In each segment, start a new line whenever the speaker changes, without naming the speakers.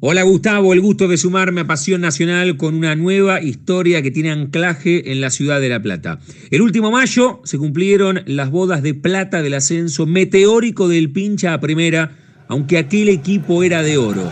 Hola Gustavo, el gusto de sumarme a Pasión Nacional con una nueva historia que tiene anclaje en la ciudad de La Plata. El último mayo se cumplieron las bodas de plata del ascenso meteórico del pincha a primera, aunque aquel equipo era de oro.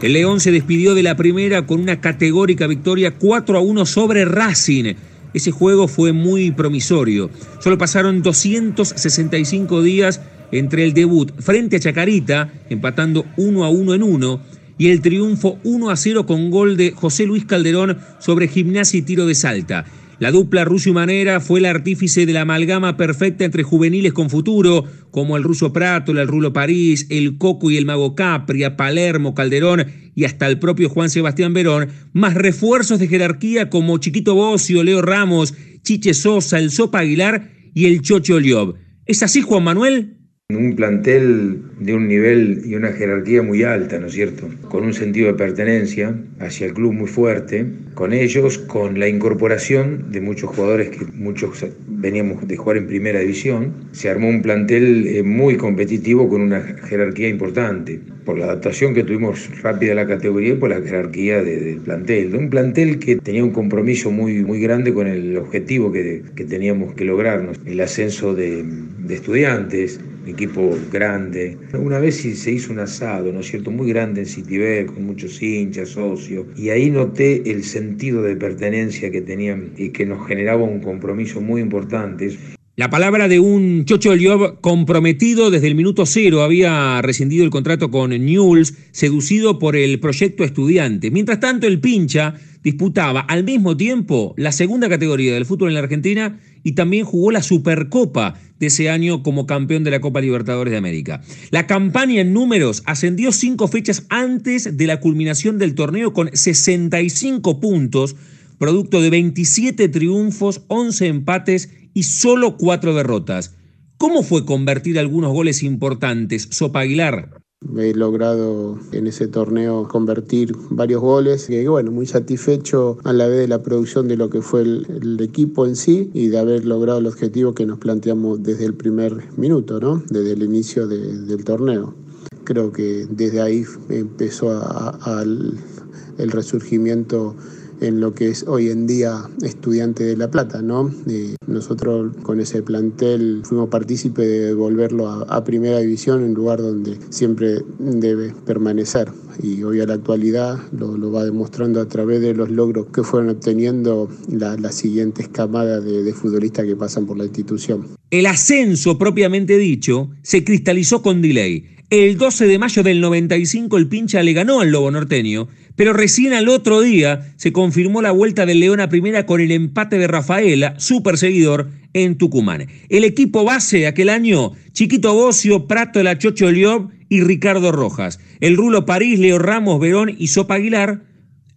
El León se despidió de la primera con una categórica victoria 4 a 1 sobre Racing ese juego fue muy promisorio. Solo pasaron 265 días entre el debut frente a Chacarita, empatando 1 a 1 en 1, y el triunfo 1 a 0 con gol de José Luis Calderón sobre Gimnasia y Tiro de Salta. La dupla ruso Manera fue el artífice de la amalgama perfecta entre juveniles con futuro, como el ruso Prato, el rulo París, el Coco y el Mago Capria, Palermo, Calderón y hasta el propio Juan Sebastián Verón, más refuerzos de jerarquía como Chiquito Bocio, Leo Ramos, Chiche Sosa, el Sopa Aguilar y el Chocho Liob. ¿Es así, Juan Manuel?
Un plantel de un nivel y una jerarquía muy alta, ¿no es cierto? Con un sentido de pertenencia hacia el club muy fuerte, con ellos, con la incorporación de muchos jugadores que muchos veníamos de jugar en primera división, se armó un plantel eh, muy competitivo con una jerarquía importante, por la adaptación que tuvimos rápida a la categoría y por la jerarquía del plantel. De un plantel que tenía un compromiso muy, muy grande con el objetivo que, que teníamos que lograrnos, el ascenso de, de estudiantes, equipo grande. Una vez se hizo un asado, ¿no es cierto?, muy grande en Citibel, con muchos hinchas, socios, y ahí noté el sentido de pertenencia que tenían y que nos generaba un compromiso muy importante.
La palabra de un Chocho Liob comprometido desde el minuto cero, había rescindido el contrato con Newell's, seducido por el proyecto estudiante. Mientras tanto, el pincha disputaba al mismo tiempo la segunda categoría del fútbol en la Argentina y también jugó la Supercopa de ese año como campeón de la Copa Libertadores de América. La campaña en números ascendió cinco fechas antes de la culminación del torneo con 65 puntos, producto de 27 triunfos, 11 empates y solo cuatro derrotas. ¿Cómo fue convertir algunos goles importantes, Sopa Aguilar?
He logrado en ese torneo convertir varios goles y bueno, muy satisfecho a la vez de la producción de lo que fue el, equipo en sí y de haber logrado el objetivo que nos planteamos desde el primer minuto, ¿no? desde el inicio del torneo. Creo que desde ahí empezó el resurgimiento en lo que es hoy en día estudiante de La Plata, ¿no? nosotros con ese plantel fuimos partícipes de volverlo a, Primera División, un lugar donde siempre debe permanecer. Y hoy a la actualidad lo, va demostrando a través de los logros que fueron obteniendo las siguientes camadas de, de futbolistas que pasan por la institución.
El ascenso propiamente dicho se cristalizó con delay. El 12 de mayo del 95 el pincha le ganó al Lobo Norteño pero recién al otro día se confirmó la vuelta del León a primera con el empate de Rafaela, su perseguidor, en Tucumán. El equipo base aquel año, Chiquito Bocio, Prato, La Chocho Liob y Ricardo Rojas. El Rulo París, Leo Ramos, Verón y Sopa Aguilar.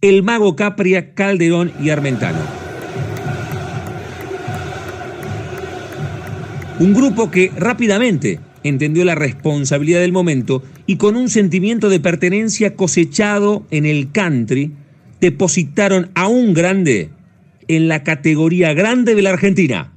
El Mago Capria, Calderón y Armentano. Un grupo que rápidamente entendió la responsabilidad del momento y con un sentimiento de pertenencia cosechado en el country, depositaron a un grande en la categoría grande de la Argentina.